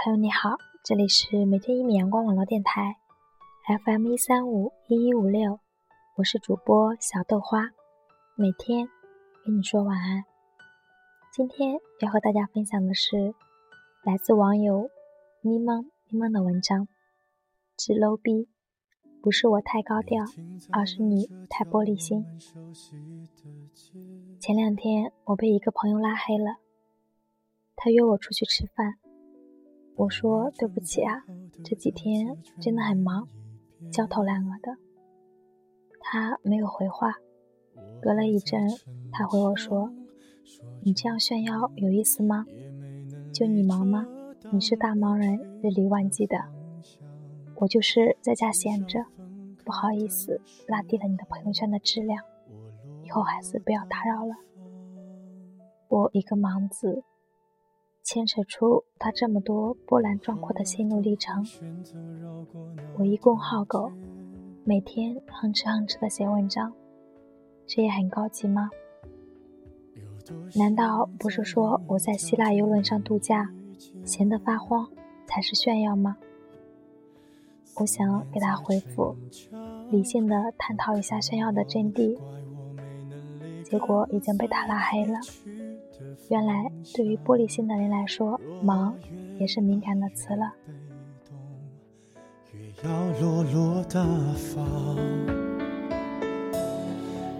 朋友你好，这里是每天一米阳光网络电台，FM 一三五一一五六，我是主播小豆花，每天跟你说晚安。今天要和大家分享的是来自网友咪蒙咪蒙的文章，只 low 逼，不是我太高调，而是你太玻璃心。前两天我被一个朋友拉黑了，他约我出去吃饭。我说对不起啊，这几天真的很忙，焦头烂额的。他没有回话。隔了一阵，他回我说：“你这样炫耀有意思吗？就你忙吗？你是大忙人，日理万机的。我就是在家闲着，不好意思拉低了你的朋友圈的质量。以后还是不要打扰了。我一个忙字。”牵扯出他这么多波澜壮阔的心路历程。我一公好狗，每天哼哧哼哧的写文章，这也很高级吗？难道不是说我在希腊游轮上度假，闲得发慌才是炫耀吗？我想给他回复，理性的探讨一下炫耀的真谛，结果已经被他拉黑了。原来，对于玻璃心的人来说，忙也是敏感的词了。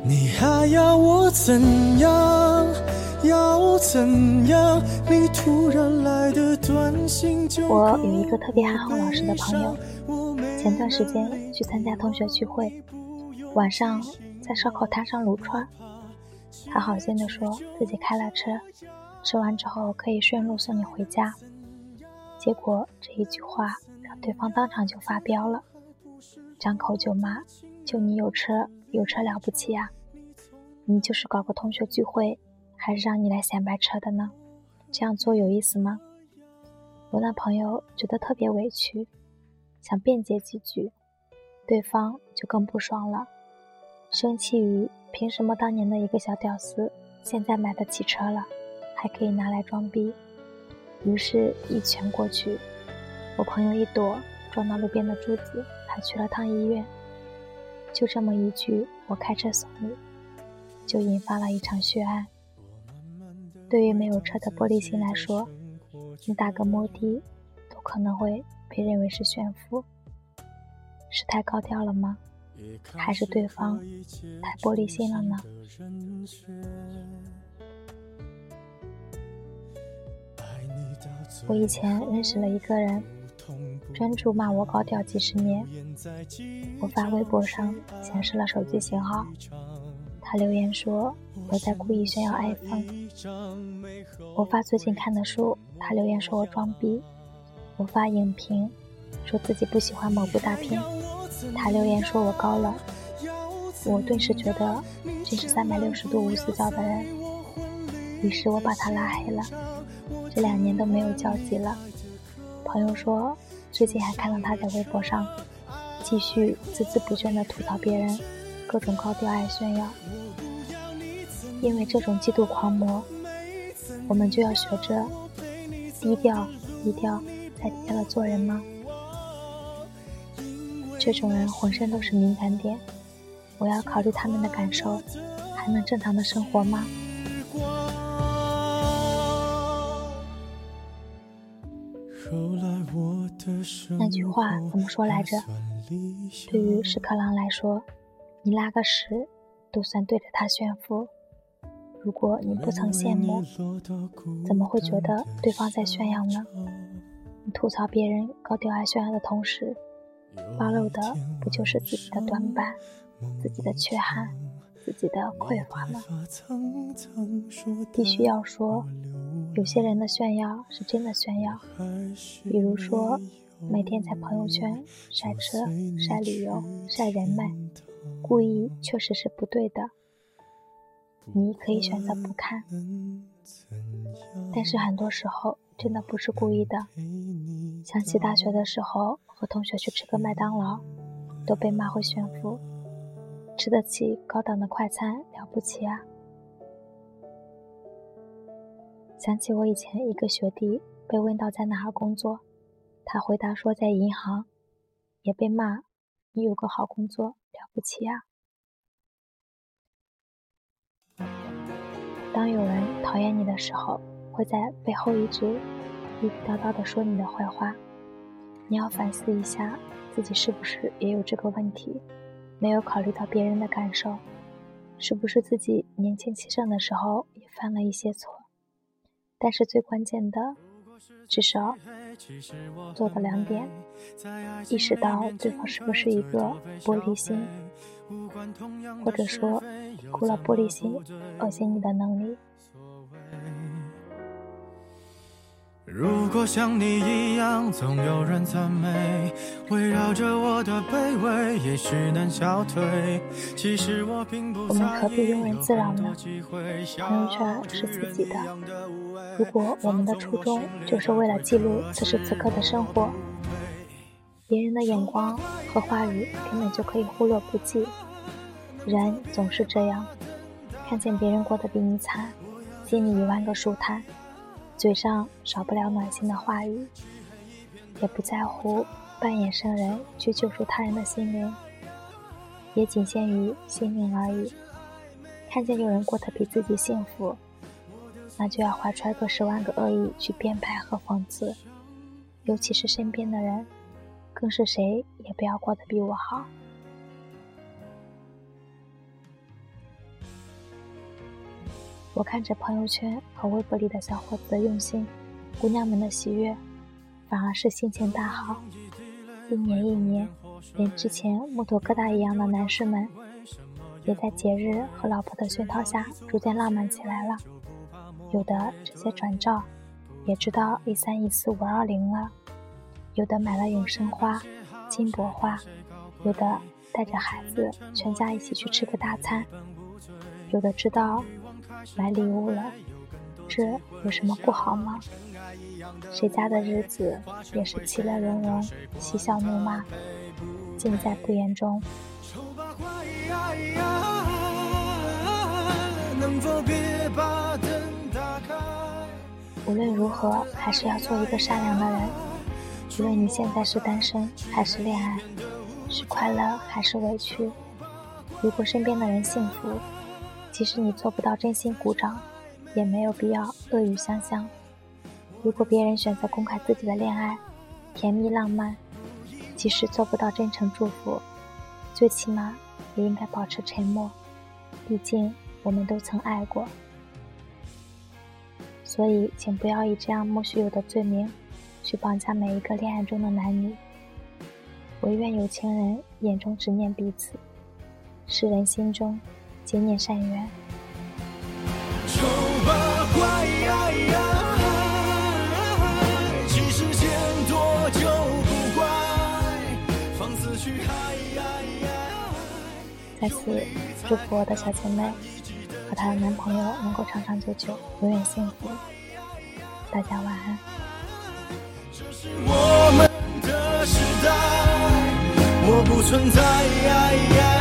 你还要我怎样？要怎样？你突然来的短信就我有一个特别憨厚老实的朋友，前段时间去参加同学聚会，晚上在烧烤摊上撸串。他好心的说自己开了车，吃完之后可以顺路送你回家。结果这一句话让对方当场就发飙了，张口就骂：“就你有车，有车了不起呀？你就是搞个同学聚会，还是让你来显摆车的呢？这样做有意思吗？”我那朋友觉得特别委屈，想辩解几句，对方就更不爽了，生气于。凭什么当年的一个小屌丝，现在买得起车了，还可以拿来装逼？于是，一拳过去，我朋友一躲，撞到路边的柱子，还去了趟医院。就这么一句“我开车送你”，就引发了一场血案。对于没有车的玻璃心来说，你打个摩的，都可能会被认为是炫富，是太高调了吗？还是对方太玻璃心了呢？我以前认识了一个人，专注骂我高调几十年。我发微博上显示了手机型号，他留言说我在故意炫耀 iPhone。我发最近看的书，他留言说我装逼。我发影评，说自己不喜欢某部大片。他留言说我高冷，我顿时觉得真是三百六十度无死角的人，于是我把他拉黑了。这两年都没有交集了。朋友说最近还看到他在微博上继续孜孜不倦地吐槽别人各种高调爱炫耀。因为这种嫉妒狂魔，我们就要学着低调、低调再低调的做人吗？这种人浑身都是敏感点，我要考虑他们的感受，还能正常的生活吗？那句话怎么说来着？对于屎壳郎来说，你拉个屎都算对着他炫富。如果你不曾羡慕，怎么会觉得对方在炫耀呢？你吐槽别人高调爱炫耀的同时。暴露的不就是自己的短板、自己的缺憾、自己的匮乏吗？必须要说，有些人的炫耀是真的炫耀，比如说每天在朋友圈晒车、晒旅游、晒人脉，故意确实是不对的。你可以选择不看，但是很多时候真的不是故意的。想起大学的时候，和同学去吃个麦当劳，都被骂会炫富，吃得起高档的快餐了不起啊！想起我以前一个学弟被问到在哪儿工作，他回答说在银行，也被骂，你有个好工作了不起啊。当有人讨厌你的时候，会在背后一直絮絮叨叨的说你的坏话，你要反思一下自己是不是也有这个问题，没有考虑到别人的感受，是不是自己年轻气盛的时候也犯了一些错？但是最关键的。至少做到两点：意识到对方是不是一个玻璃心，或者说低估了玻璃心恶心你的能力。如果像你一样，总有人赞美，围绕着我的卑微，也许能消退。其实我并不我们何必庸人自扰呢？朋友圈是自己的，如果我们的初衷就是为了记录此时此刻的生活，别人的眼光和话语根本就可以忽略不计。人总是这样，看见别人过得比你惨，心里一万个舒坦。嘴上少不了暖心的话语，也不在乎扮演圣人去救赎他人的心灵，也仅限于心灵而已。看见有人过得比自己幸福，那就要怀揣个十万个恶意去编排和讽刺，尤其是身边的人，更是谁也不要过得比我好。我看着朋友圈和微博里的小伙子的用心，姑娘们的喜悦，反而是心情大好。一年一年，连之前木头疙瘩一样的男士们，也在节日和老婆的熏陶下，逐渐浪漫起来了。有的直接转账，也知道一三一四五二零了；有的买了永生花、金箔花；有的带着孩子，全家一起去吃个大餐；有的知道。买礼物了，这有什么不好吗？谁家的日子也是其乐融融，嬉笑怒骂，尽在不言中。无论如何，还是要做一个善良的人。无论你现在是单身还是恋爱，是快乐还是委屈，如果身边的人幸福。即使你做不到真心鼓掌，也没有必要恶语相向。如果别人选择公开自己的恋爱，甜蜜浪漫，即使做不到真诚祝福，最起码也应该保持沉默。毕竟我们都曾爱过。所以，请不要以这样莫须有的罪名，去绑架每一个恋爱中的男女。唯愿有情人眼中只念彼此，世人心中。结念善缘。再次祝福我的小姐妹和她的男朋友能够长长久久，永远幸福。大家晚安。这是我们的时代，我不存在。